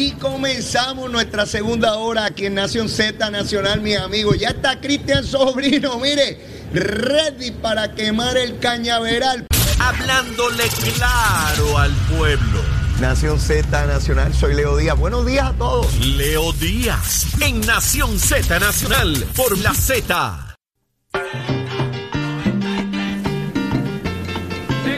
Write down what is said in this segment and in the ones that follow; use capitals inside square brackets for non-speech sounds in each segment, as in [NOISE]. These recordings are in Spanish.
Y comenzamos nuestra segunda hora aquí en Nación Z Nacional, mis amigos. Ya está Cristian Sobrino, mire, ready para quemar el cañaveral. Hablándole claro al pueblo. Nación Z Nacional, soy Leo Díaz. Buenos días a todos. Leo Díaz en Nación Z Nacional por la Z.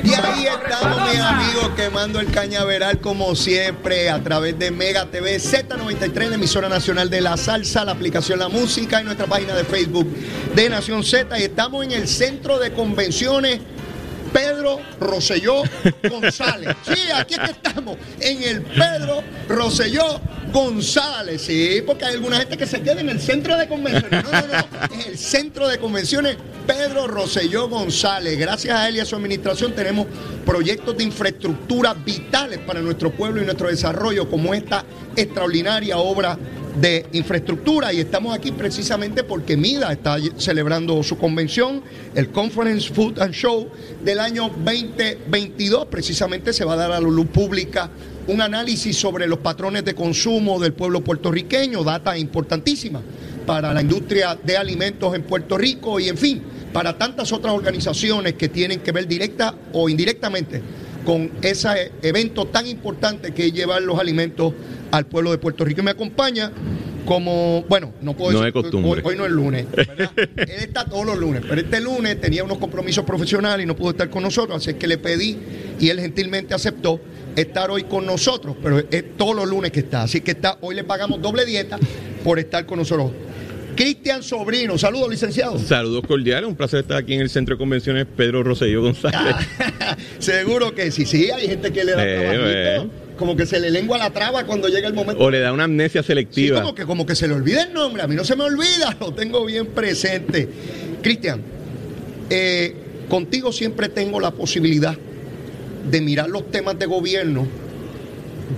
Y ahí estamos, mis amigos, quemando el cañaveral como siempre a través de Mega TV Z93, la emisora nacional de la salsa, la aplicación La Música y nuestra página de Facebook de Nación Z. Y estamos en el centro de convenciones Pedro Rosselló González. Sí, aquí es que estamos, en el Pedro Rosselló González. Sí, porque hay alguna gente que se queda en el centro de convenciones. No, no, no, es el centro de convenciones Pedro Rosselló González. Gracias a él y a su administración tenemos proyectos de infraestructura vitales para nuestro pueblo y nuestro desarrollo, como esta extraordinaria obra de infraestructura y estamos aquí precisamente porque MIDA está celebrando su convención, el Conference Food and Show del año 2022. Precisamente se va a dar a la luz pública un análisis sobre los patrones de consumo del pueblo puertorriqueño, data importantísima para la industria de alimentos en Puerto Rico y en fin, para tantas otras organizaciones que tienen que ver directa o indirectamente con ese evento tan importante que es llevar los alimentos al pueblo de Puerto Rico. Y me acompaña como, bueno, no puedo No decir, costumbre. Hoy, hoy no es lunes, ¿verdad? Él está todos los lunes, pero este lunes tenía unos compromisos profesionales y no pudo estar con nosotros, así que le pedí y él gentilmente aceptó estar hoy con nosotros, pero es todos los lunes que está, así que está, hoy le pagamos doble dieta por estar con nosotros. Cristian Sobrino, saludos licenciado. Saludos cordiales, un placer estar aquí en el Centro de Convenciones Pedro Rosselló González. [LAUGHS] Seguro que sí, sí, hay gente que le da Eh, trabajito, eh. como que se le lengua la traba cuando llega el momento. O le da una amnesia Sí, selectiva. como que, como que se le olvida el nombre. A mí no se me olvida, [LAUGHS] lo tengo bien presente. Cristian, eh, contigo siempre tengo la posibilidad de mirar los temas de gobierno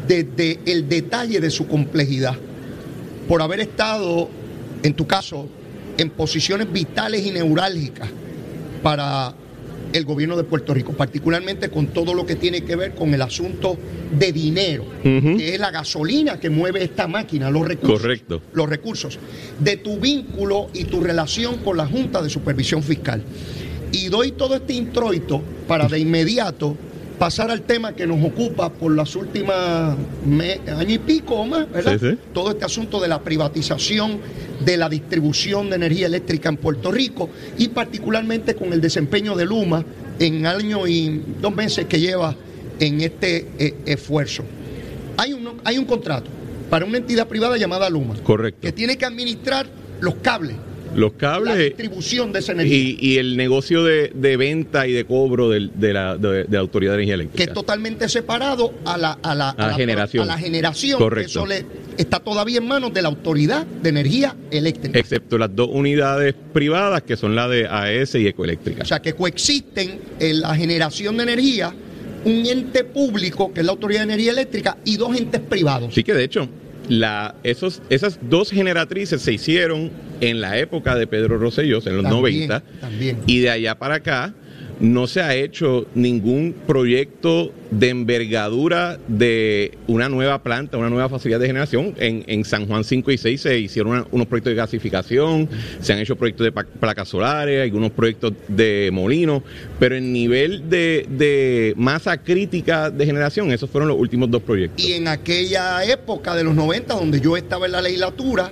desde el detalle de su complejidad. Por haber estado, en tu caso, en posiciones vitales y neurálgicas para el gobierno de Puerto Rico, particularmente con todo lo que tiene que ver con el asunto de dinero, que es la gasolina que mueve esta máquina, los recursos. Correcto. Los recursos. De tu vínculo y tu relación con la Junta de Supervisión Fiscal. Y doy todo este introito para de inmediato pasar al tema que nos ocupa por las últimas año y pico o más, ¿verdad? Sí, sí. Todo este asunto de la privatización de la distribución de energía eléctrica en Puerto Rico y particularmente con el desempeño de Luma en año y dos meses que lleva en este eh, esfuerzo. Hay un, hay un contrato para una entidad privada llamada Luma Correcto. que tiene que administrar los cables, Los la cables distribución de esa energía. y, y el negocio de, de venta y de cobro de, la, de- de la Autoridad de Energía que Eléctrica. es totalmente separado a la, a la, A la generación. a la generación. Correcto. Eso le, está todavía en manos de la Autoridad de Energía Eléctrica. Excepto las dos unidades privadas que son la de AES y Ecoeléctrica. O sea, que coexisten en la generación de energía un ente público, que es la Autoridad de Energía Eléctrica, y dos entes privados. Sí que de hecho, la, esos, esas dos generatrices se hicieron en la época de Pedro Rosselló, en los También, 90, también. y de allá para acá no se ha hecho ningún proyecto de envergadura de una nueva planta, una nueva facilidad de generación. En, San Juan 5 y 6 se hicieron unos proyectos de gasificación, se han hecho proyectos de placas solares, algunos proyectos de molinos, pero en nivel de, de masa crítica de generación, esos fueron los últimos dos proyectos. Y en aquella época de los 90, donde yo estaba en la legislatura,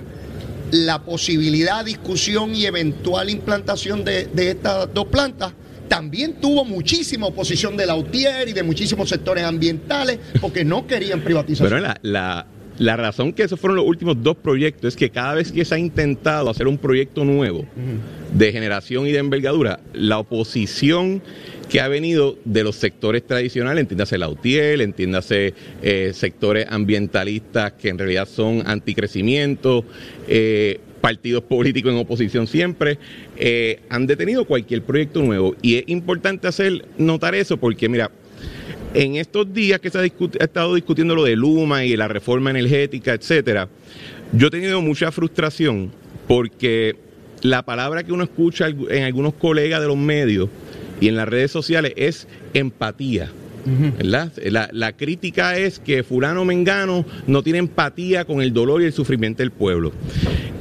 la posibilidad, discusión y eventual implantación de, de estas dos plantas también tuvo muchísima oposición de la UTIER y de muchísimos sectores ambientales porque no querían privatización. Pero la, la, la razón que esos fueron los últimos dos proyectos es que cada vez que se ha intentado hacer un proyecto nuevo de generación y de envergadura, la oposición que ha venido de los sectores tradicionales, entiéndase la UTIEL, entiéndase eh, sectores ambientalistas que en realidad son anticrecimiento, eh, partidos políticos en oposición siempre, eh, han detenido cualquier proyecto nuevo. Y es importante hacer notar eso porque, mira, en estos días que se ha, estado discutiendo lo de Luma y la reforma energética, etcétera, yo he tenido mucha frustración porque la palabra que uno escucha en algunos colegas de los medios y en las redes sociales es empatía. ¿Verdad? La, la, crítica es que fulano mengano no tiene empatía con el dolor y el sufrimiento del pueblo.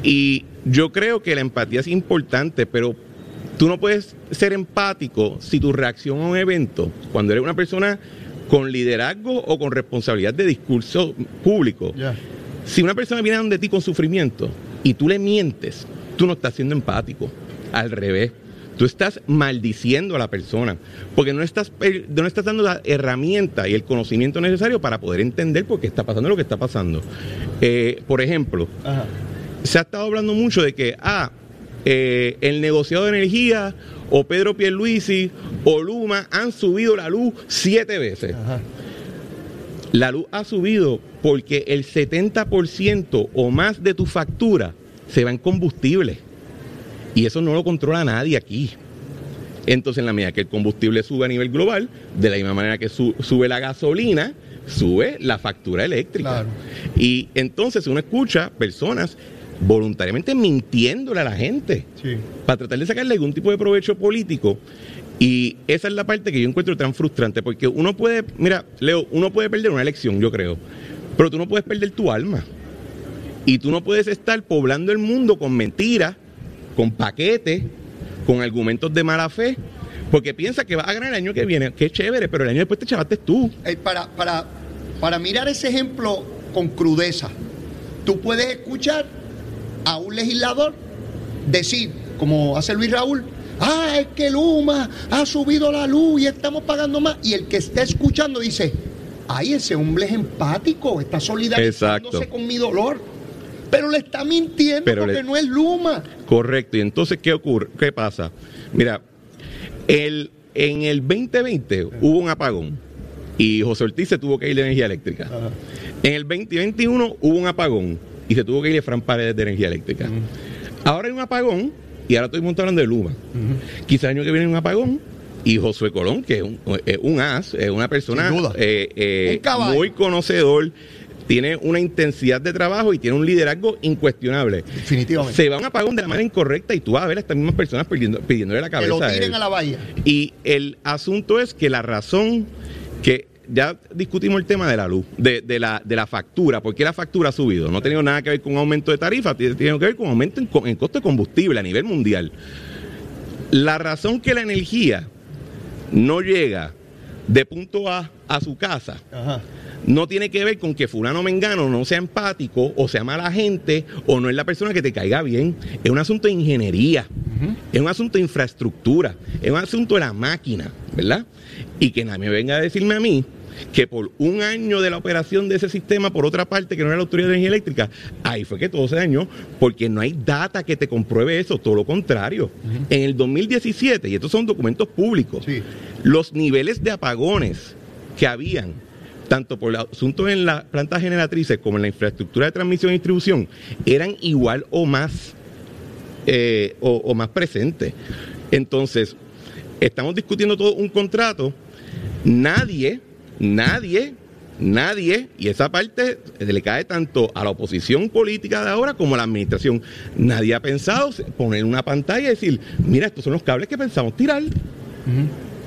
Y yo creo que la empatía es importante, pero tú no puedes ser empático si tu reacción a un evento, cuando eres una persona con liderazgo o con responsabilidad de discurso público. Si una persona viene donde ti con sufrimiento y tú le mientes, tú no estás siendo empático. Al revés. Tú estás maldiciendo a la persona, porque no estás, no estás dando la herramienta y el conocimiento necesario para poder entender por qué está pasando lo que está pasando. Eh, por ejemplo, se ha estado hablando mucho de que, ah, eh, el negociado de energía o Pedro Pierluisi o Luma han subido la luz siete veces. La luz ha subido porque el 70% o más de tu factura se va en combustible. Y eso no lo controla nadie aquí. Entonces, en la medida que el combustible sube a nivel global, de la misma manera que sube la gasolina, sube la factura eléctrica. Y entonces uno escucha personas voluntariamente mintiéndole a la gente para tratar de sacarle algún tipo de provecho político. Y esa es la parte que yo encuentro tan frustrante, porque uno puede, mira, Leo, uno puede perder una elección, yo creo, pero tú no puedes perder tu alma. Y tú no puedes estar poblando el mundo con mentiras, con paquetes, con argumentos de mala fe, porque piensa que vas a ganar el año que viene, que chévere, pero el año después te chavaste tú. Eh, para, para, para mirar ese ejemplo con crudeza, tú puedes escuchar a un legislador decir, como hace Luis Raúl, ah, es que Luma ha subido la luz y estamos pagando más. Y el que está escuchando dice, ay, ese hombre es empático, está solidarizándose con mi dolor. Pero le está mintiendo porque no es Luma. Correcto. Y entonces, ¿qué ocurre? ¿Qué pasa? Mira, el, en el 2020 hubo un apagón y José Ortiz se tuvo que ir de energía eléctrica. En el 2021 hubo un apagón y se tuvo que ir a Fran Paredes de energía eléctrica. Ahora hay un apagón y ahora estoy montando de Luma. Quizá el año que viene un apagón y Josué Colón, que es un, as, es una persona eh, eh, muy conocedor, tiene una intensidad de trabajo y tiene un liderazgo incuestionable. Definitivamente. Se va a un apagón de la manera incorrecta y tú vas a ver a estas mismas personas pidiendo, pidiéndole la cabeza. Que lo tiren a, a la bahía. Y el asunto es que la razón que ya discutimos el tema de la luz, de, la, de la factura. ¿Por qué la factura ha subido? No ha tenido nada que ver con aumento de tarifa, tiene que ver con aumento en, costo de combustible a nivel mundial. La razón que la energía no llega de punto A a su casa no tiene que ver con que fulano mengano no sea empático o sea mala gente o no es la persona que te caiga bien. Es un asunto de ingeniería, es un asunto de infraestructura, es un asunto de la máquina, ¿verdad? Y que nadie me venga a decirme a mí que por un año de la operación de ese sistema, por otra parte, que no era la Autoridad de Energía Eléctrica, ahí fue que todo se dañó, porque no hay data que te compruebe eso, todo lo contrario. En el 2017, y estos son documentos públicos, los niveles de apagones que habían, tanto por los asuntos en las plantas generatrices como en la infraestructura de transmisión y distribución, eran igual o más, eh, o más presentes. Entonces, estamos discutiendo todo un contrato, nadie nadie, nadie, y esa parte le cae tanto a la oposición política de ahora como a la administración, nadie ha pensado poner una pantalla y decir, mira, estos son los cables que pensamos tirar.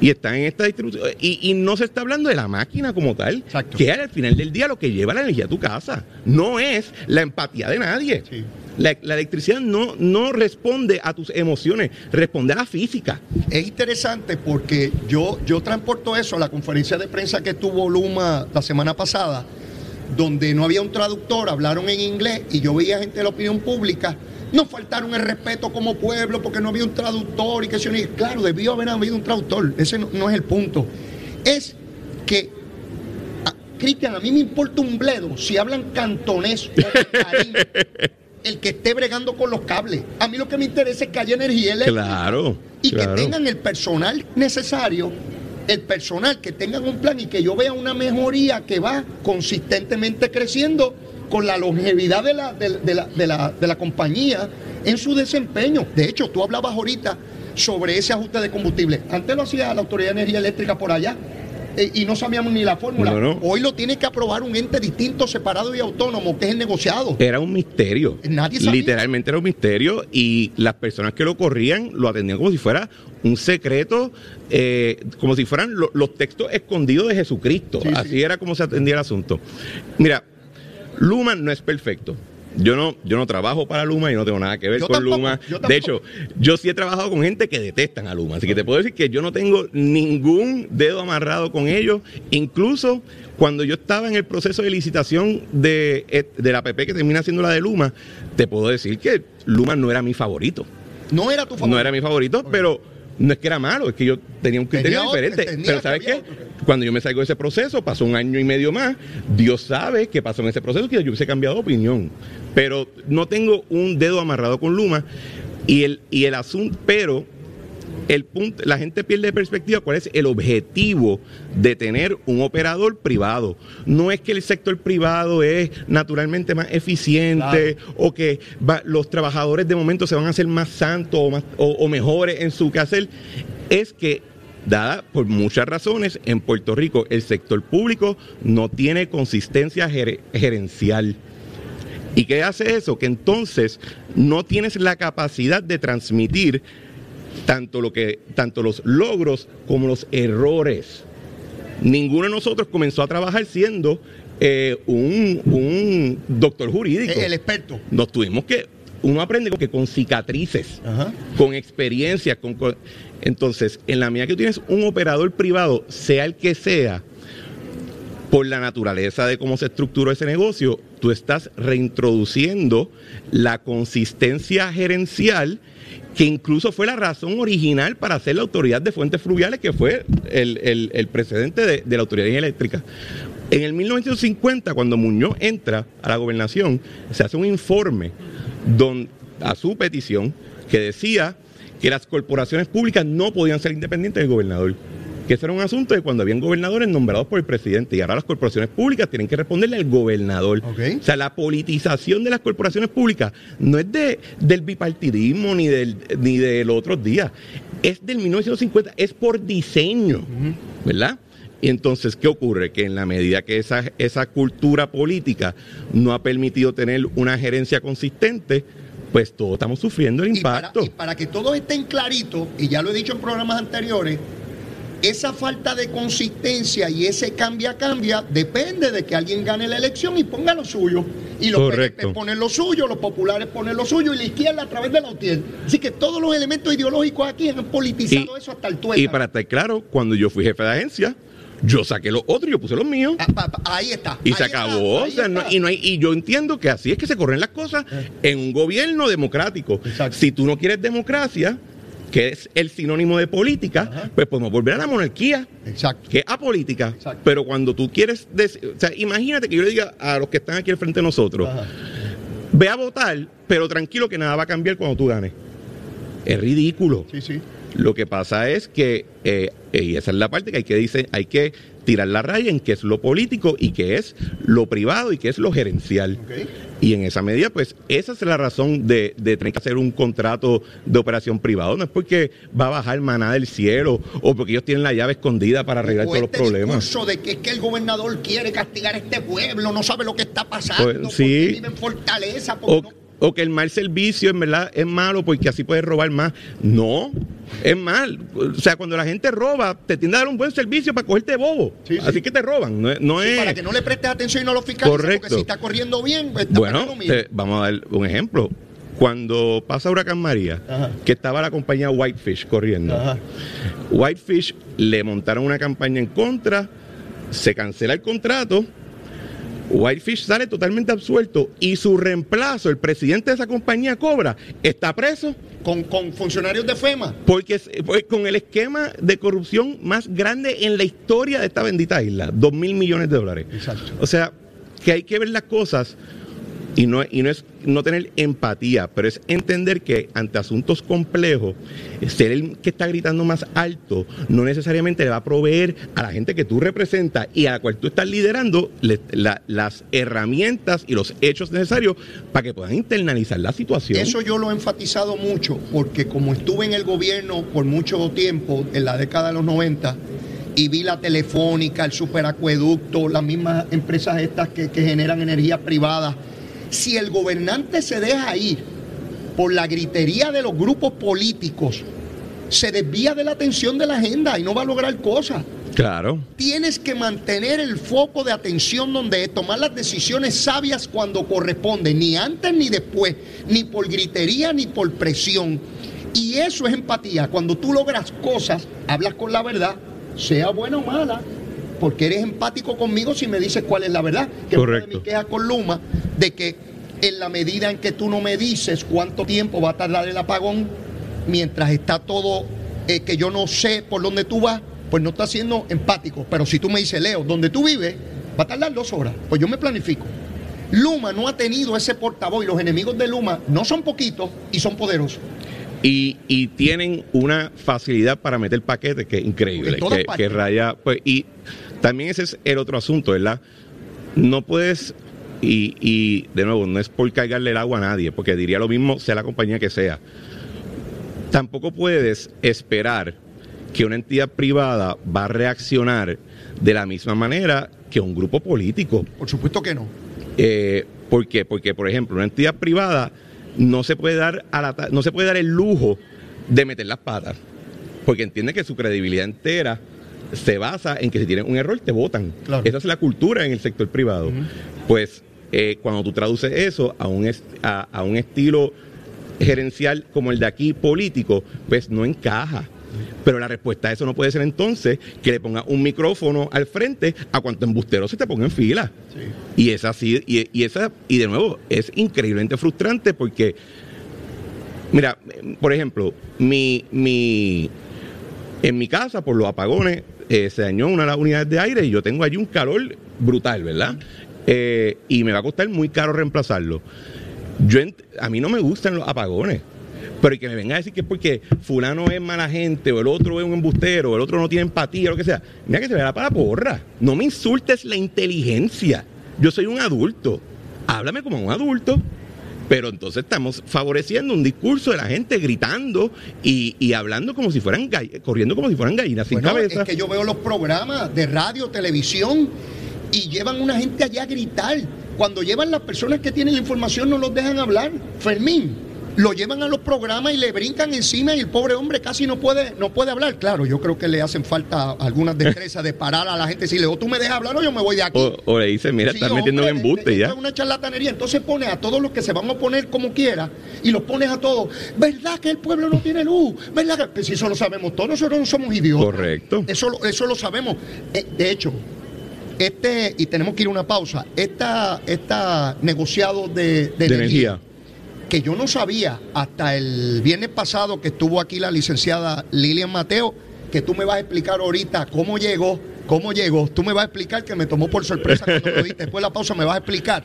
Y están en esta distribución. Y, no se está hablando de la máquina como tal, que es al final del día lo que lleva la energía a tu casa. No es la empatía de nadie. La, electricidad no, no responde a tus emociones, responde a la física. Es interesante porque yo, yo transporto eso a la conferencia de prensa que tuvo Luma la semana pasada, donde no había un traductor, hablaron en inglés y yo veía gente de la opinión pública. Nos faltaron el respeto como pueblo porque no había un traductor y que se Claro, debió haber habido un traductor, ese no, es el punto. Es que Cristian, a mí me importa un bledo si hablan cantonés o [LAUGHS] el que esté bregando con los cables. A mí lo que me interesa es que haya energía eléctrica. Claro. Y claro. que tengan el personal necesario, el personal, que tengan un plan y que yo vea una mejoría que va consistentemente creciendo con la longevidad de la, de, de la, de la, de la compañía en su desempeño. De hecho, tú hablabas ahorita sobre ese ajuste de combustible. Antes lo hacía la Autoridad de Energía Eléctrica por allá. eh, y no sabíamos ni la fórmula. No, no. Hoy lo tiene que aprobar un ente distinto, separado y autónomo, que es el negociado. Era un misterio. Nadie sabía. Literalmente era un misterio y las personas que lo corrían lo atendían como si fuera un secreto, eh, como si fueran lo- los textos escondidos de Jesucristo. Sí, sí. Así era como se atendía el asunto. Mira, Luma no es perfecto. Yo no, yo no trabajo para Luma y no tengo nada que ver Yo con tampoco, Luma. De hecho, yo sí he trabajado con gente que detestan a Luma. Así que te puedo decir que yo no tengo ningún dedo amarrado con ellos. Incluso cuando yo estaba en el proceso de licitación de, eh, de la PP que termina siendo la de Luma, te puedo decir que Luma no era mi favorito. No era tu favor. No era mi favorito, pero no es que era malo, es que yo tenía un criterio Tenía diferente. Pero ¿sabes qué? otro. Cuando yo me salgo de ese proceso, pasó un año y medio más, Dios sabe que pasó en ese proceso que yo hubiese cambiado de opinión. Pero no tengo un dedo amarrado con Luma y el, y el asunto, pero el punto, la gente pierde de perspectiva cuál es el objetivo de tener un operador privado. No es que el sector privado es naturalmente más eficiente o que va- los trabajadores de momento se van a hacer más santos o, más, o, o mejores en su quehacer. Es que, dada por muchas razones, en Puerto Rico el sector público no tiene consistencia ger- gerencial. ¿Y qué hace eso? Que entonces no tienes la capacidad de transmitir tanto, lo que, tanto los logros como los errores. Ninguno de nosotros comenzó a trabajar siendo eh, un, un doctor jurídico. El experto. Nos tuvimos que, uno aprende que con cicatrices, Ajá. con experiencia, con, con- entonces, en la medida que tú tienes un operador privado, sea el que sea, por la naturaleza de cómo se estructuró ese negocio, tú estás reintroduciendo la consistencia gerencial que incluso fue la razón original para hacer la autoridad de fuentes fluviales, que fue el, el- el precedente de, de la autoridad eléctrica. En el 1950, cuando Muñoz entra a la gobernación, se hace un informe a su petición que decía que las corporaciones públicas no podían ser independientes del gobernador. Que ese era un asunto de cuando habían gobernadores nombrados por el presidente y ahora las corporaciones públicas tienen que responderle al gobernador. O sea, la politización de las corporaciones públicas no es de, del bipartidismo ni del, ni de los otros días. Es del 1950, es por diseño, ¿verdad? Y entonces, ¿qué ocurre? Que en la medida que esa, esa cultura política no ha permitido tener una gerencia consistente, pues todos estamos sufriendo el Y para, impacto. y para que todos estén claritos, y ya lo he dicho en programas anteriores, esa falta de consistencia y ese cambia-cambia depende de que alguien gane la elección y ponga lo suyo. Y los Correcto. Ponen lo suyo, los populares ponen lo suyo y la izquierda a través de la UTIER. Así que todos los elementos ideológicos aquí han politizado eso hasta el tuétano. y para estar claro, cuando yo fui jefe de agencia, yo saqué los otros y yo puse los míos. Ah, ahí está. Y ahí se acabó. ahí o sea, no- está. Eh. y, no hay- y yo entiendo que así es que se corren las cosas en un gobierno democrático. Exacto. Si tú no quieres democracia, que es el sinónimo de política, Ajá. pues podemos volver a la monarquía, Exacto. que es apolítica. Exacto. Pero cuando tú quieres. dec- o sea, imagínate que yo le diga a los que están aquí al frente de nosotros: Ajá. ve a votar, pero tranquilo que nada va a cambiar cuando tú ganes. Es ridículo. Sí, sí. Lo que pasa es que, eh, y esa es la parte que hay que dice, hay que tirar la raya en qué es lo político y qué es lo privado y qué es lo gerencial. Y en esa medida, pues, esa es la razón de, de tener que hacer un contrato de operación privado. No es porque va a bajar maná del cielo o porque ellos tienen la llave escondida para arreglar todos los problemas. de que el gobernador quiere castigar a este pueblo, no sabe lo que está pasando, Pues, porque sí. vive en fortaleza, porque O, no- o que el mal servicio en verdad es malo porque así puedes robar más. No, es mal. O sea, cuando la gente roba, te tiende a dar un buen servicio para cogerte bobo. Sí, sí. Así que te roban. No, no Sí, es. para que no le prestes atención y no lo fiscalices, Correcto. porque si está corriendo bien, pues está Bueno, te- vamos a dar un ejemplo. Cuando pasa Huracán María, Ajá. que estaba la compañía Whitefish corriendo, Ajá. Whitefish le montaron una campaña en contra, se cancela el contrato, Whitefish sale totalmente absuelto y su reemplazo, el presidente de esa compañía Cobra, está preso. Con, con funcionarios de FEMA. Porque pues, con el esquema de corrupción más grande en la historia de esta bendita isla, dos mil millones de dólares. Exacto. O sea, que hay que ver las cosas y no, y no es no tener empatía, pero es entender que ante asuntos complejos, ser el que está gritando más alto no necesariamente le va a proveer a la gente que tú representas y a la cual tú estás liderando las herramientas y los hechos necesarios para que puedan internalizar la situación. Eso yo lo he enfatizado mucho, porque como estuve en el gobierno por mucho tiempo, en la década de los 90, y vi la telefónica, el superacueducto, las mismas empresas estas que, que generan energía privada si el gobernante se deja ir por la gritería de los grupos políticos, se desvía de la atención de la agenda y no va a lograr cosas. Claro. Tienes que mantener el foco de atención donde es tomar las decisiones sabias cuando corresponde, ni antes ni después, ni por gritería ni por presión. Y eso es empatía. Cuando tú logras cosas, hablas con la verdad, sea buena o mala, porque eres empático conmigo si me dices cuál es la verdad. Que Correcto. mi queja con Luma de que en la medida en que tú no me dices cuánto tiempo va a tardar el apagón, mientras está todo eh, que yo no sé por dónde tú vas, pues no estás siendo empático. Pero si tú me dices, Leo, donde tú vives, va a tardar dos horas, pues yo me planifico. Luma no ha tenido ese portavoz y los enemigos de Luma no son poquitos y son poderosos. Y, y, tienen una facilidad para meter paquetes que es increíble, que, que, raya. Pues, y también ese es el otro asunto, ¿verdad? No puedes, y, y de nuevo, no es por cargarle el agua a nadie, porque diría lo mismo, sea la compañía que sea. Tampoco puedes esperar que una entidad privada va a reaccionar de la misma manera que un grupo político. Por supuesto que no. Eh, ¿Por qué? Porque, por ejemplo, una entidad privada no se puede dar a la, no se puede dar el lujo de meter las patas, porque entiende que su credibilidad entera se basa en que si tienen un error te votan. Claro. Esa es la cultura en el sector privado. Uh -huh. Pues eh, cuando tú traduces eso a un, a, a un estilo gerencial como el de aquí político, pues no encaja. Pero la respuesta a eso no puede ser entonces que le ponga un micrófono al frente a cuanto embustero se te ponga en fila. Sí. Y es así, y, y, esa, y de nuevo, es increíblemente frustrante porque, mira, por ejemplo, mi, mi, en mi casa, por los apagones, eh, se dañó una de las unidades de aire y yo tengo allí un calor brutal, ¿verdad? Eh, y me va a costar muy caro reemplazarlo. Yo, a mí no me gustan los apagones. Pero que me venga a decir que es porque fulano es mala gente, o el otro es un embustero, o el otro no tiene empatía, o lo que sea. Mira que se vea para la porra. No me insultes la inteligencia. Yo soy un adulto. Háblame como un adulto. Pero entonces estamos favoreciendo un discurso de la gente gritando y, y hablando como si fueran corriendo como si fueran gallinas sin bueno, cabeza. Es que yo veo los programas de radio, televisión y llevan una gente allá a gritar. Cuando llevan las personas que tienen la información no los dejan hablar. Fermín, lo llevan a los programas y le brincan encima y el pobre hombre casi no puede, no puede hablar. Claro, yo creo que le hacen falta algunas destrezas de parar a la gente y decirle, o tú me dejas hablar o yo me voy de aquí. O, o le dice, mira, sí, estás metiendo un embuste ya. Es una charlatanería. Entonces pone a todos los que se van a poner como quiera y los pones a todos. ¿Verdad que el pueblo no tiene luz? ¿Verdad que pues, si eso lo sabemos todos? Nosotros no somos idiotas. Correcto. Eso, eso lo sabemos. Eh, de hecho, este, y tenemos que ir a una pausa, esta, esta negociado de, de, de energía. energía que yo no sabía hasta el viernes pasado que estuvo aquí la licenciada Lilian Mateo, que tú me vas a explicar ahorita cómo llegó, cómo llegó. Tú me vas a explicar que me tomó por sorpresa cuando. Después de la pausa me vas a explicar.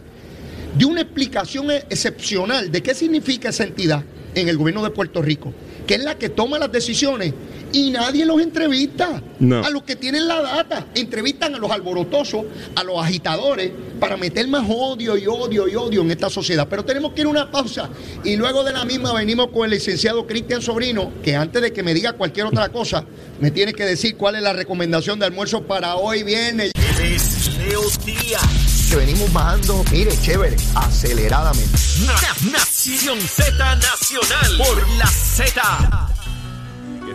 De una explicación excepcional de qué significa esa entidad en el gobierno de Puerto Rico, que es la que toma las decisiones y nadie los entrevista. No. A los que tienen la data, entrevistan a los alborotosos, a los agitadores, para meter más odio y odio y odio en esta sociedad. Pero tenemos que ir a una pausa y luego de la misma venimos con el licenciado Cristian Sobrino, que antes de que me diga cualquier otra [LAUGHS] cosa, me tiene que decir cuál es la recomendación de almuerzo para hoy viernes. Que venimos bajando, mire, chévere, aceleradamente. Na Nación Z Nacional por la Z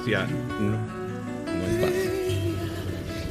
decía, no, no es fácil.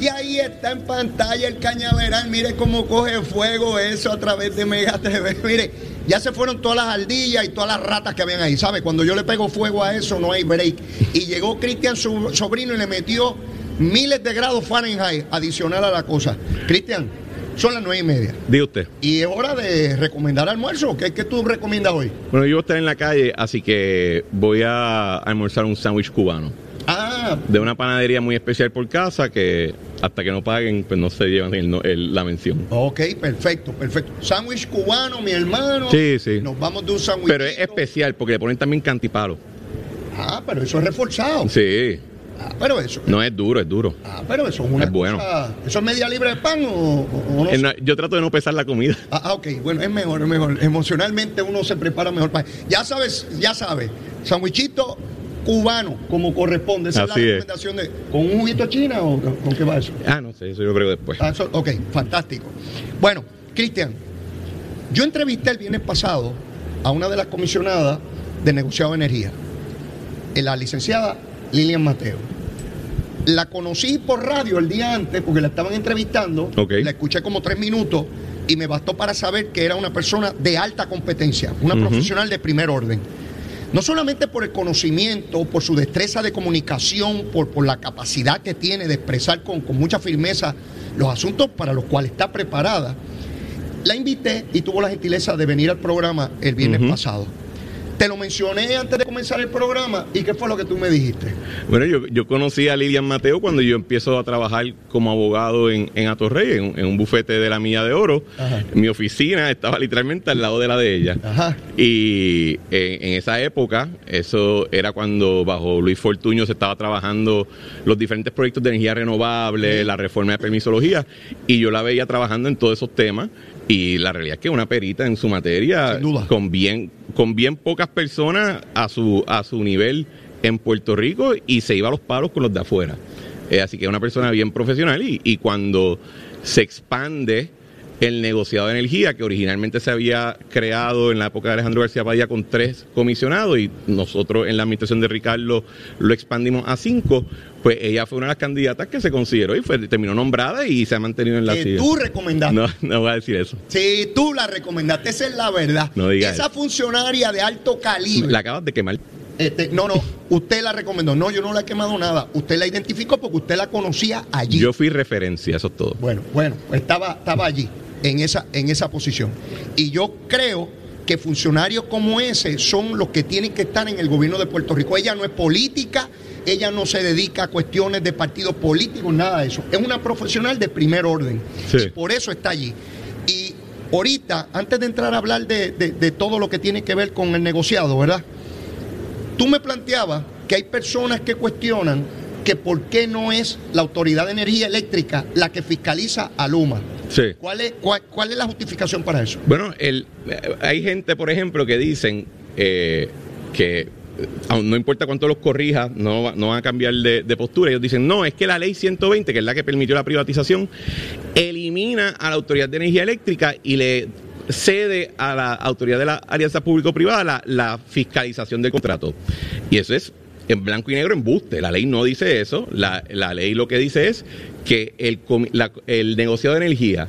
Y ahí está en pantalla el cañaveral, mire cómo coge fuego eso a través de Mega TV. [LAUGHS] Mire, ya se fueron todas las ardillas y todas las ratas que habían ahí, ¿sabe? Cuando yo le pego fuego a eso no hay break. Y llegó Cristian su sobrino y le metió miles de grados Fahrenheit adicional a la cosa. Cristian, Son las nueve y media. Diga usted. Y es hora de recomendar almuerzo. ¿Qué, qué tú recomiendas hoy? Bueno, yo voy a estar en la calle, así que voy a almorzar un sándwich cubano. Ah, De una panadería muy especial por casa que hasta que no paguen, pues no se llevan el- el- la mención. ok, perfecto, perfecto. Sándwich cubano, mi hermano. Sí, sí. Nos vamos de un sándwich. Pero es especial porque le ponen también cantipalo. Ah, pero eso es reforzado. Sí, Ah, pero eso. no es duro, es duro. Ah, pero eso es una Es bueno. cosa- ¿Eso es media libre de pan o, no? Sé? Yo trato de no pesar la comida. Ah, ah, ok, bueno, es mejor, es mejor. Emocionalmente uno se prepara mejor para. Ya sabes, ya sabes, sandwichito cubano, como corresponde. Esa Así es la es. recomendación de. ¿Con un juguito china o con, qué va eso? Ah, no sé, eso yo creo después. Ah, eso- ok, fantástico. Bueno, Cristian, yo entrevisté el viernes pasado a una de las comisionadas de negociado de energía, eh, la licenciada Lilian Mateo. La conocí por radio el día antes porque la estaban entrevistando. La escuché como tres minutos y me bastó para saber que era una persona de alta competencia, una profesional de primer orden. No solamente por el conocimiento, por su destreza de comunicación, por, por la capacidad que tiene de expresar con, con mucha firmeza los asuntos para los cuales está preparada, la invité y tuvo la gentileza de venir al programa el viernes pasado. Te lo mencioné antes de comenzar el programa y qué fue lo que tú me dijiste. Bueno, yo, yo conocí a Lilian Mateo cuando yo empiezo a trabajar como abogado en, en Atorrey, en, en un bufete de la Milla de Oro. Ajá. Mi oficina estaba literalmente al lado de la de ella. Ajá. Y en, en esa época, eso era cuando bajo Luis Fortuño se estaba trabajando los diferentes proyectos de energía renovable, la reforma de permisología, y yo la veía trabajando en todos esos temas. Y la realidad es que una perita en su materia, con bien, con bien pocas personas a su, a su nivel en Puerto Rico y se iba a los palos con los de afuera. Eh, así que es una persona bien profesional y, y cuando se expande el negociado de energía, que originalmente se había creado en la época de Alejandro García Padilla con tres comisionados y nosotros en la administración de Ricardo lo expandimos a cinco, pues ella fue una de las candidatas que se consideró y fue, terminó nombrada y se ha mantenido en la silla. tú recomendaste. No, no voy a decir eso. Sí, tú la recomendaste, esa es la verdad. No diga Esa eso. funcionaria de alto calibre. La acabas de quemar. Este, no, no, usted la recomendó. No, yo no la he quemado nada. Usted la identificó porque usted la conocía allí. Yo fui referencia, eso es todo. Bueno, bueno, estaba, estaba allí, en esa, en esa posición. Y yo creo que funcionarios como ese son los que tienen que estar en el gobierno de Puerto Rico. Ella no es política, ella no se dedica a cuestiones de partidos políticos, nada de eso. Es una profesional de primer orden. Sí. Y por eso está allí. Y ahorita, antes de entrar a hablar de, de- de todo lo que tiene que ver con el negociado, ¿verdad? Tú me planteabas que hay personas que cuestionan que por qué no es la Autoridad de Energía Eléctrica la que fiscaliza a Luma. Sí. ¿Cuál es, cuál, cuál es la justificación para eso? Bueno, el, eh, hay gente, por ejemplo, que dicen eh, que eh, no importa cuánto los corrija, no, no van a cambiar de, de postura. Ellos dicen, no, es que la ley 120, que es la que permitió la privatización, elimina a la Autoridad de Energía Eléctrica y le cede a la Autoridad de la Alianza Público-Privada la, la fiscalización del contrato. Y eso es en blanco y negro embuste. La ley no dice eso. La, la ley lo que dice es que el, la- el negociado de energía,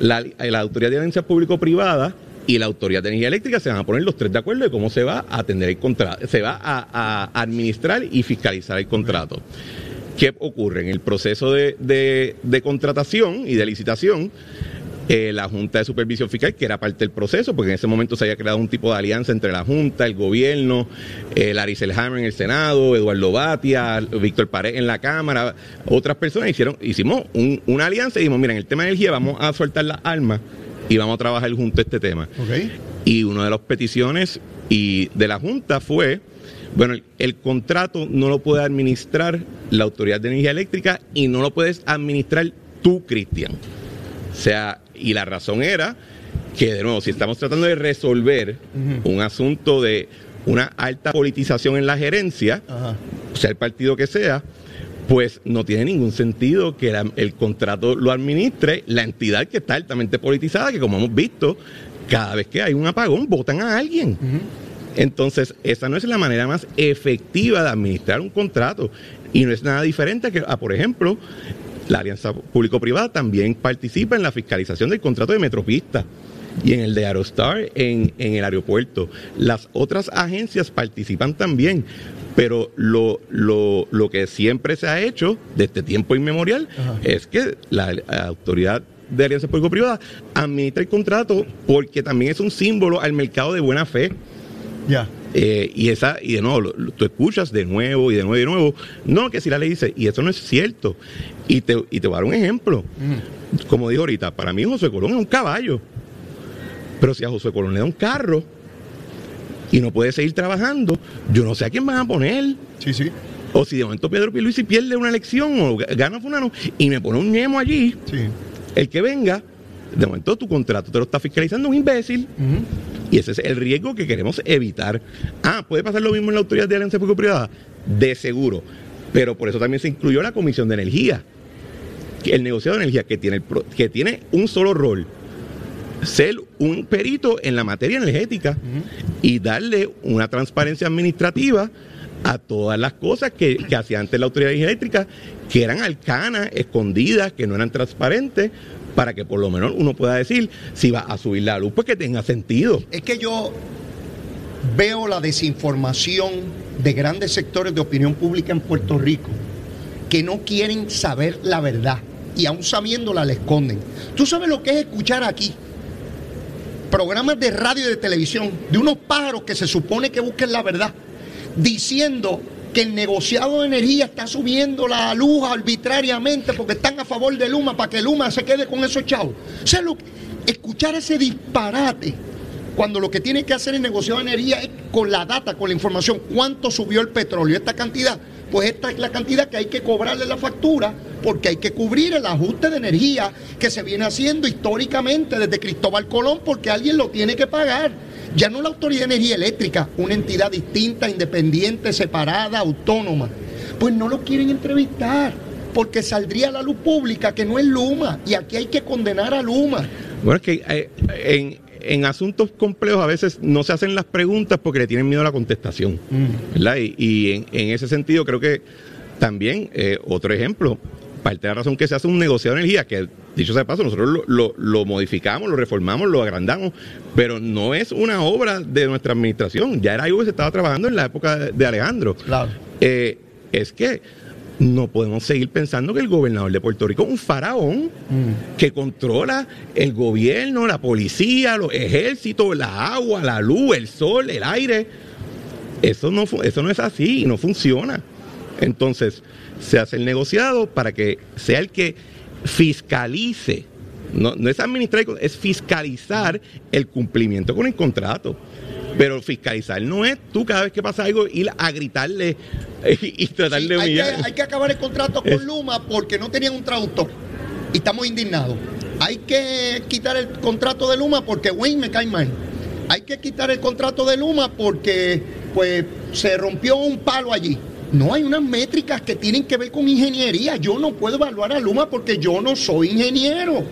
la, la Autoridad de Alianza Público-Privada y la Autoridad de Energía Eléctrica se van a poner los tres de acuerdo de cómo se va a atender el contrato, se va a, a administrar y fiscalizar el contrato. ¿Qué ocurre? En el proceso de, de- de contratación y de licitación, eh, la Junta de Supervisión Fiscal, que era parte del proceso, porque en ese momento se había creado un tipo de alianza entre la Junta, el gobierno, eh, Larry Selhammer en el Senado, Eduardo Batia, Víctor Pared en la Cámara, otras personas hicieron, hicimos un- una alianza y dijimos, mira, en el tema de energía vamos a soltar las armas y vamos a trabajar junto a este tema. Y una de las peticiones y de la Junta fue, bueno, el, el contrato no lo puede administrar la Autoridad de Energía Eléctrica y no lo puedes administrar tú, Cristian. O sea, y la razón era que, de nuevo, si estamos tratando de resolver un asunto de una alta politización en la gerencia, sea el partido que sea, pues no tiene ningún sentido que la- el contrato lo administre la entidad que está altamente politizada, que como hemos visto, cada vez que hay un apagón, votan a alguien. Entonces, esa no es la manera más efectiva de administrar un contrato. Y no es nada diferente a que, a, por ejemplo, la alianza público-privada también participa en la fiscalización del contrato de Metropista y en el de Aerostar en, en el aeropuerto. Las otras agencias participan también, pero lo, lo, lo que siempre se ha hecho desde tiempo inmemorial Ajá. es que la, la autoridad de alianzas público-privadas administra el contrato porque también es un símbolo al mercado de buena fe. Ya. Eh, y esa, y de nuevo, lo- lo- tú escuchas de nuevo y de nuevo y de nuevo, no, que si la ley dice, y eso no es cierto. Y te, y te voy a dar un ejemplo. Como dijo ahorita, para mí José Colón es un caballo. Pero si a José Colón le da un carro y no puede seguir trabajando, yo no sé a quién van a poner. Sí, sí. O si de momento Pedro Pierluisi pierde una elección o ga- gana fulano y me pone un ñemo allí, Sí. el que venga, de momento tu contrato te lo está fiscalizando un imbécil. Y ese es el riesgo que queremos evitar. Ah, puede pasar lo mismo en la autoridad de alianza público-privada, de seguro. Pero por eso también se incluyó la Comisión de Energía. El negociado de energía que tiene, el pro- que tiene un solo rol, ser un perito en la materia energética y darle una transparencia administrativa a todas las cosas que, que hacía antes la autoridad eléctrica, que eran arcanas, escondidas, que no eran transparentes, para que por lo menos uno pueda decir si va a subir la luz, pues que tenga sentido. Es que yo veo la desinformación de grandes sectores de opinión pública en Puerto Rico que no quieren saber la verdad y aún sabiéndola la esconden. Tú sabes lo que es escuchar aquí programas de radio y de televisión de unos pájaros que se supone que busquen la verdad, diciendo que el negociado de energía está subiendo la luz arbitrariamente porque están a favor de Luma para que Luma se quede con esos chavos. O sea, escuchar ese disparate cuando lo que tiene que hacer el negociado de energía es con la data, con la información, cuánto subió el petróleo, esta cantidad. Pues esta es la cantidad que hay que cobrarle la factura porque hay que cubrir el ajuste de energía que se viene haciendo históricamente desde Cristóbal Colón porque alguien lo tiene que pagar. Ya no la Autoridad de Energía Eléctrica, una entidad distinta, independiente, separada, autónoma. Pues no lo quieren entrevistar porque saldría a la luz pública que no es Luma y aquí hay que condenar a Luma. Bueno, es que eh, en, en asuntos complejos a veces no se hacen las preguntas porque le tienen miedo a la contestación. ¿verdad? Y, y en, en ese sentido creo que también, eh, otro ejemplo, parte de la razón que se hace un negociado de energía, que dicho sea de paso, nosotros lo, lo- lo modificamos, lo reformamos, lo agrandamos, pero no es una obra de nuestra administración, ya era algo que se estaba trabajando en la época de, de Alejandro. Claro. Eh, es que no podemos seguir pensando que el gobernador de Puerto Rico es un faraón que controla el gobierno, la policía, los ejércitos, la agua, la luz, el sol, el aire. Eso no, eso no es así y no funciona. Entonces, se hace el negociado para que sea el que fiscalice. No, no es administrar, es fiscalizar el cumplimiento con el contrato. Pero fiscalizar no es tú cada vez que pasa algo ir a gritarle y, y tratar Sí, de hay, que, humillar. hay que acabar el contrato con Luma porque no tenían un traductor. Y estamos indignados. Hay que quitar el contrato de Luma porque Wayne me cae mal. Hay que quitar el contrato de Luma porque pues se rompió un palo allí. No hay unas métricas que tienen que ver con ingeniería. Yo no puedo evaluar a Luma porque yo no soy ingeniero.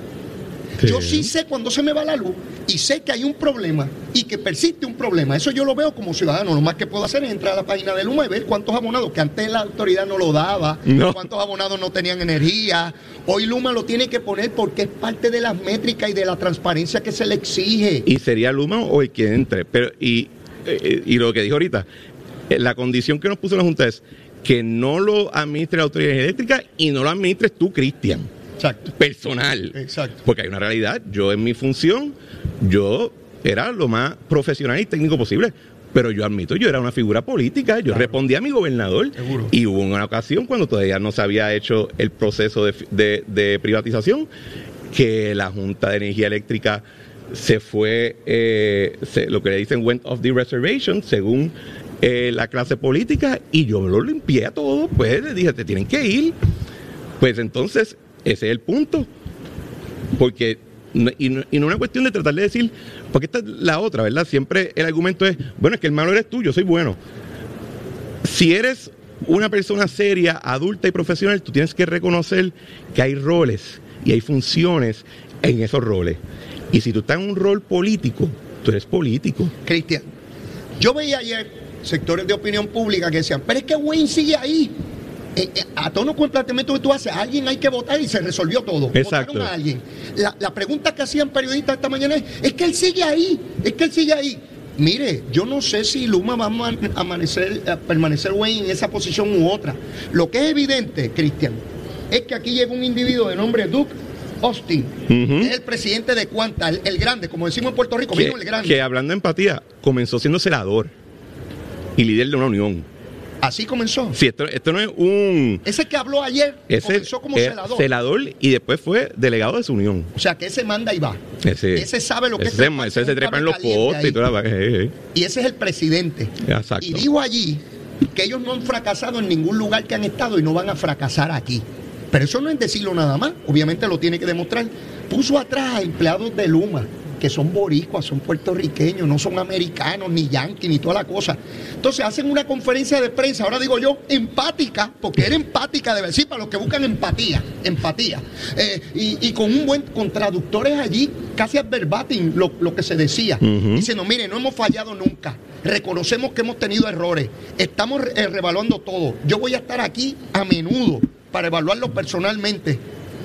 Yo sí sé cuando se me va la luz y sé que hay un problema y que persiste un problema. Eso yo lo veo como ciudadano. Lo más que puedo hacer es entrar a la página de Luma y ver cuántos abonados, que antes la autoridad no lo daba, No. cuántos abonados no tenían energía. Hoy Luma lo tiene que poner porque es parte de las métricas y de la transparencia que se le exige. y sería Luma o el que entre. Pero, y, eh, y lo que dijo ahorita, eh, la condición que nos puso la Junta es que no lo administre la autoridad eléctrica y no lo administres tú, Cristian, Exacto. personal. Exacto. Porque hay una realidad. Yo en mi función, yo era lo más profesional y técnico posible. Pero yo admito, yo era una figura política, yo respondía a mi gobernador. Seguro. Y hubo una ocasión cuando todavía no se había hecho el proceso de, de- de privatización, que la Junta de Energía Eléctrica se fue, eh, se- lo que le dicen went off the reservation, según eh, la clase política, y yo lo limpié a todo, pues le dije, te tienen que ir. Pues entonces, ese es el punto. Porque, y no, y una cuestión de tratar de decir, porque esta es la otra, ¿verdad? Siempre el argumento es, bueno, es que el malo eres tú, yo soy bueno. Si eres una persona seria, adulta y profesional, tú tienes que reconocer que hay roles y hay funciones en esos roles. Y si tú estás en un rol político, tú eres político. Cristian, yo veía ayer sectores de opinión pública que decían, pero es que Wayne sigue ahí. Eh, eh, a tono con el planteamiento que tú haces, a alguien hay que votar y se resolvió todo. Exacto. Votaron a alguien. La, la pregunta que hacían periodistas esta mañana es, es que él sigue ahí, es que él sigue ahí. Mire, yo no sé si Luma va a man- amanecer, a permanecer Wayne en esa posición u otra. Lo que es evidente, Cristian, es que aquí llega un individuo de nombre Duke Austin, Ujú. es el presidente de Cuanta, el, el grande, como decimos en Puerto Rico, que, vino el grande. que hablando de empatía, comenzó siendo senador y líder de una unión. Así comenzó. Sí, esto, esto no es un... Ese que habló ayer Ese comenzó como celador. celador y después fue delegado de su unión. O sea, que ese manda y va. Ese, Ese sabe lo que ese, es se- ese se trepa en los postes y toda la... Y ese es el presidente. Exacto. Y dijo allí que ellos no han fracasado en ningún lugar que han estado y no van a fracasar aquí. Pero eso no es decirlo nada más, obviamente lo tiene que demostrar. Puso atrás a empleados de Luma, que son boricuas, son puertorriqueños, no son americanos, ni yanquis, ni toda la cosa. Entonces hacen una conferencia de prensa, ahora digo yo, empática, porque era empática de decir, para los que buscan empatía, empatía. Eh, y, y con un buen, con traductores allí, casi verbatim lo, lo que se decía. Diciendo, mire, no hemos fallado nunca. Reconocemos que hemos tenido errores. Estamos eh, revaluando todo. Yo voy a estar aquí a menudo para evaluarlo personalmente.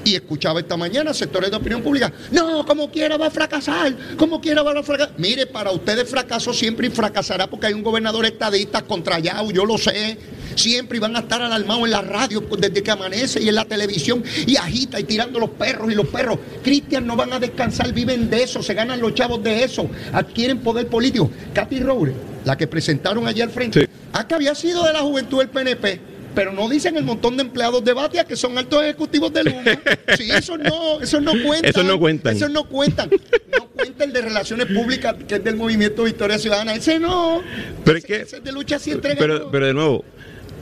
Y escuchaba esta mañana sectores de opinión pública. No, como quiera va a fracasar. Como quiera va a fracasar. Mire, para ustedes fracaso siempre y fracasará porque hay un gobernador estadista contra Yao, yo lo sé. Siempre van a estar alarmados en la radio desde que amanece y en la televisión y agita y tirando los perros y los perros. Cristian no van a descansar, viven de eso, se ganan los chavos de eso, adquieren poder político. Katy Roure, la que presentaron allí al frente, Sí. que había sido de la juventud del PNP. Pero no dicen el montón de empleados de Batia que son altos ejecutivos del humo. [LAUGHS] Sí, eso no, eso no cuentan. Esos no cuentan. Esos no cuentan. No cuenta el de Relaciones Públicas, que es del movimiento Victoria Ciudadana. Ese no. Pero es que- ese es de lucha entrega. Pero, pero de nuevo,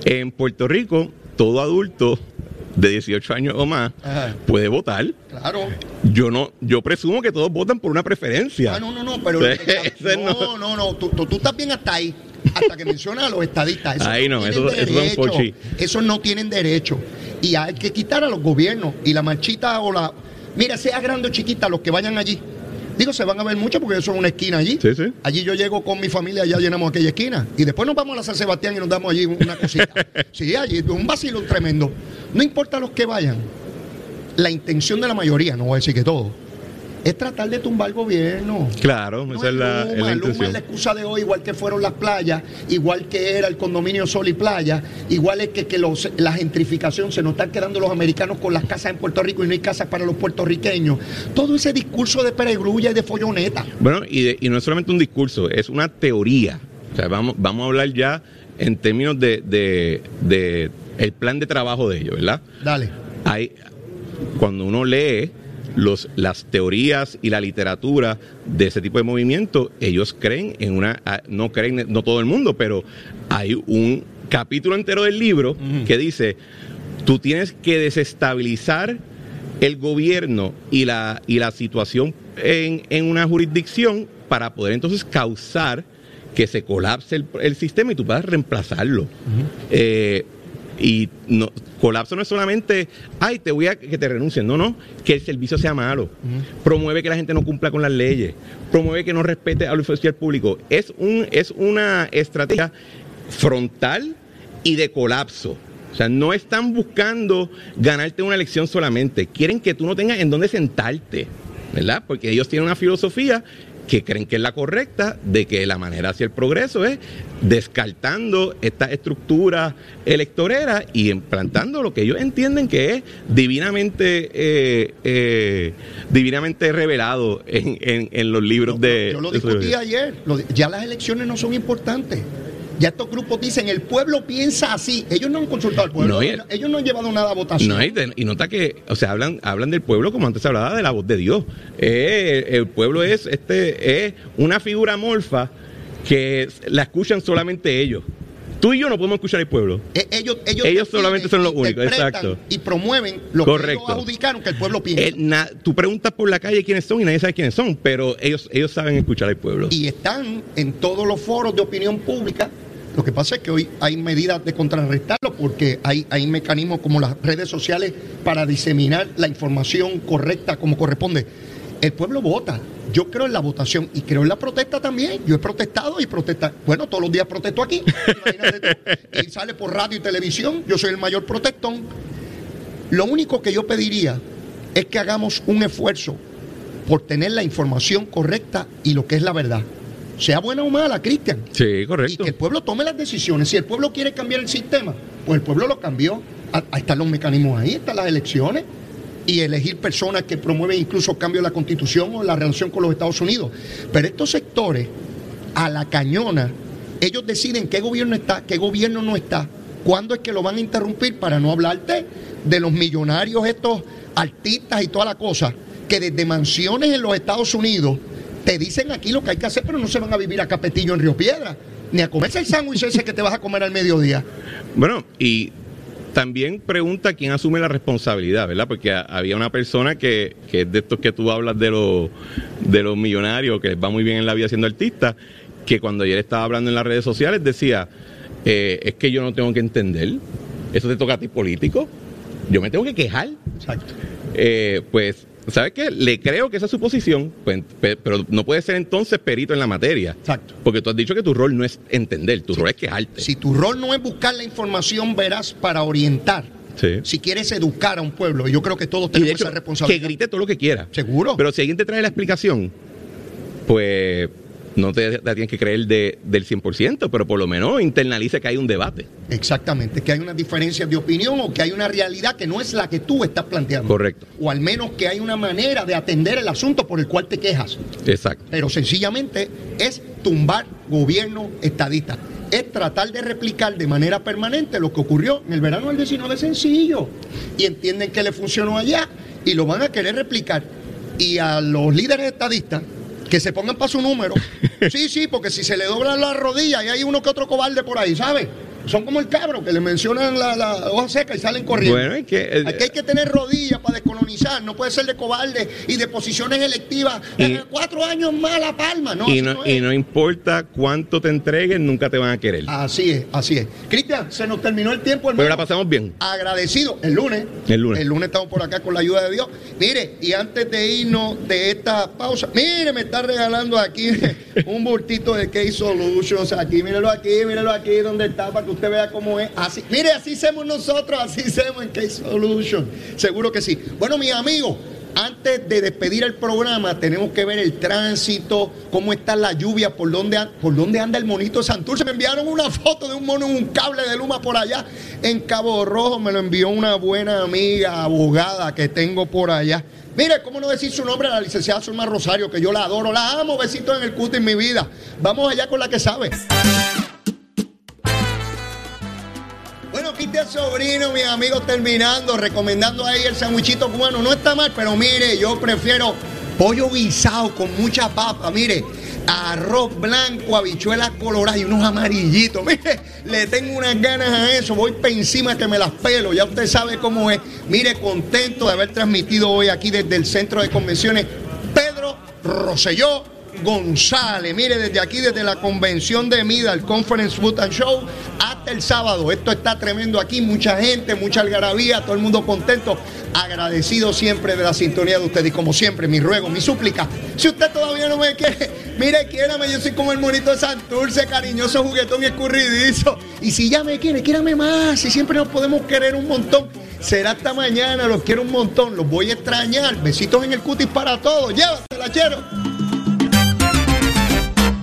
en Puerto Rico, todo adulto de 18 años o más Ajá. puede votar. Claro. Yo no, yo presumo que todos votan por una preferencia. Ah, no, no, no, pero. [LAUGHS] Sí, no, no. no, no, tú, tú- tú estás bien hasta ahí. Hasta que mencionas a los estadistas. Esos Ahí no, son pochi. Esos no tienen derecho. Y hay que quitar a los gobiernos. Y la marchita o la. Mira, sea grande o chiquita, los que vayan allí. Digo, se van a ver mucho porque eso es una esquina allí. Sí, sí. Allí yo llego con mi familia, ya llenamos aquella esquina. Y después nos vamos a la San Sebastián y nos damos allí una cosita. [LAUGHS] sí, allí, un vacilón tremendo. No importa los que vayan, la intención de la mayoría, no voy a decir que todo, es tratar de tumbar el gobierno. Claro, No esa es la, es Luma, la Luma es la excusa de hoy, igual que fueron las playas, igual que era el condominio Sol y Playa, igual es que, que los- la gentrificación se nos están quedando los americanos con las casas en Puerto Rico y no hay casas para los puertorriqueños. Todo ese discurso de peregrulla y de folloneta. Bueno, y, de- y no es solamente un discurso, es una teoría. O sea, vamos, vamos a hablar ya en términos de, de- de el plan de trabajo de ellos, ¿verdad? Dale. Hay, cuando uno lee los, las teorías y la literatura de ese tipo de movimiento, ellos creen en una, ah, no creen, no todo el mundo, pero hay un capítulo entero del libro que dice, tú tienes que desestabilizar el gobierno y la, y la situación en, en una jurisdicción para poder entonces causar que se colapse el, el sistema y tú puedas reemplazarlo. Eh, y no, colapso no es solamente, ay, te voy a que te renuncien, no, no, que el servicio sea malo. Promueve que la gente no cumpla con las leyes, promueve que no respete al oficial público. Es, un, es una estrategia frontal y de colapso. O sea, no están buscando ganarte una elección solamente, quieren que tú no tengas en dónde sentarte, ¿verdad? Porque ellos tienen una filosofía que creen que es la correcta, de que la manera hacia el progreso es descartando esta estructura electorera y implantando lo que ellos entienden que es divinamente eh, eh, divinamente revelado en, en- en los libros de... Yo lo de discutí ayer. Ya las elecciones no son importantes. Ya estos grupos dicen, el pueblo piensa así. Ellos no han consultado al pueblo. No, ellos no han llevado nada a votación. No, y, nota que, o sea, hablan, hablan del pueblo como antes se hablaba de la voz de Dios. Eh, el pueblo es este es una figura morfa que la escuchan solamente ellos. Tú y yo no podemos escuchar al pueblo. Eh, Ellos, ellos, Ellos solamente son los únicos, exacto. Y promueven lo que ellos adjudicaron que el pueblo piensa. Eh, na- tú preguntas por la calle quiénes son y nadie sabe quiénes son, pero ellos, ellos saben escuchar al pueblo. y están en todos los foros de opinión pública. Lo que pasa es que hoy hay medidas de contrarrestarlo porque hay, hay mecanismos como las redes sociales para diseminar la información correcta como corresponde. El pueblo vota. Yo creo en la votación y creo en la protesta también. Yo he protestado y protesta. Bueno, todos los días protesto aquí. [LAUGHS] Y sale por radio y televisión. Yo soy el mayor protestón. Lo único que yo pediría es que hagamos un esfuerzo por tener la información correcta y lo que es la verdad. Sea buena o mala, Cristian. Sí, Y correcto. que el pueblo tome las decisiones. Si el pueblo quiere cambiar el sistema, pues el pueblo lo cambió. Ah, Ahí están los mecanismos ahí, están las elecciones. y elegir personas que promueven incluso cambio de la constitución o la relación con los Estados Unidos. Pero estos sectores, a la cañona, ellos deciden qué gobierno está, qué gobierno no está, cuándo es que lo van a interrumpir para no hablarte de los millonarios, estos artistas y toda la cosa, que desde mansiones en los Estados Unidos te dicen aquí lo que hay que hacer, pero no se van a vivir a Capetillo en Río Piedra, ni a comerse el sándwich ese que te vas a comer al mediodía. Bueno, y también pregunta quién asume la responsabilidad, ¿verdad? Porque había una persona que, que es de estos que tú hablas de los, de los millonarios, que va muy bien en la vida siendo artista, que cuando ayer estaba hablando en las redes sociales decía, eh, es que yo no tengo que entender, eso te toca a ti político, yo me tengo que quejar. Exacto. Eh, pues, ¿sabes qué? Le creo que esa es su posición, pues, pero no puede ser entonces perito en la materia. Exacto. Porque tú has dicho que tu rol no es entender, tu rol es quejarte. Si tu rol no es buscar la información, verás para orientar. Sí. Si quieres educar a un pueblo, y yo creo que todos Y de tenemos hecho, esa que responsabilidad. grite todo lo que quiera. Seguro. Pero si alguien te trae la explicación, pues no te la tienes que creer de, del 100%, pero por lo menos internalice que hay un debate. Exactamente, que hay unas diferencias de opinión o que hay una realidad que no es la que tú estás planteando. Correcto. O al menos que hay una manera de atender el asunto por el cual te quejas. Exacto. Pero sencillamente es tumbar gobierno estadista. Es tratar de replicar de manera permanente lo que ocurrió en el verano del 19 sencillo. Y entienden que le funcionó allá y lo van a querer replicar. Y a los líderes estadistas que se pongan para su número. [LAUGHS] Sí, sí, porque si se le doblan las rodillas y hay uno que otro cobarde por ahí, ¿sabes? Son como el cabro que le mencionan la, la hoja seca y salen corriendo. Bueno, es que, eh, Aquí hay que tener rodillas para descolonizar, no puede ser de cobarde y de posiciones electivas. Y- Eh, cuatro años más la palma, ¿no? y, no, y no importa cuánto te entreguen, nunca te van a querer. Así es, así es. Cristian, se nos terminó el tiempo, hermano. Pero la pasamos bien. Agradecido. El lunes. El lunes. El lunes estamos por acá con la ayuda de Dios. Mire, y antes de irnos de esta pausa, mire, me está regalando aquí [LAUGHS] un bultito de Case Solutions. Aquí, mírelo aquí, mírelo aquí donde está para que usted vea cómo es. Así, mire, así hacemos nosotros, así hacemos en Case Solutions. Seguro que sí. Bueno, mis amigos. Antes de despedir el programa, tenemos que ver el tránsito, cómo está la lluvia, por dónde, por dónde anda el monito Santurce. Me enviaron una foto de un mono en un cable de luma por allá en Cabo Rojo. Me lo envió una buena amiga, abogada que tengo por allá. Mire, ¿cómo no decir su nombre a la licenciada Zulma Rosario, que yo la adoro, la amo, besitos en el cuto en mi vida. Vamos allá con la que sabe. Sobrino, mis amigos, terminando, recomendando ahí el sandwichito cubano. No está mal, pero mire, yo prefiero pollo guisado con mucha papa, mire, arroz blanco, habichuelas coloradas y unos amarillitos. Mire, le tengo unas ganas a eso, voy para encima que me las pelo, ya usted sabe cómo es. Mire, contento de haber transmitido hoy aquí desde el centro de convenciones Pedro Rosselló González. Mire, desde aquí, desde la convención de Mida, el Conference Food and Show, hasta el sábado. Esto está tremendo aquí, mucha gente, mucha algarabía, todo el mundo contento. Agradecido siempre de la sintonía de ustedes y como siempre, mi ruego, mi súplica. Si usted todavía no me quiere, mire, quiérame, yo soy como el monito de Santurce, cariñoso, juguetón y escurridizo. Y si ya me quiere, quiérame más, si siempre nos podemos querer un montón. Será hasta mañana, los quiero un montón, los voy a extrañar. Besitos en el cutis para todos. Llévatela, chero.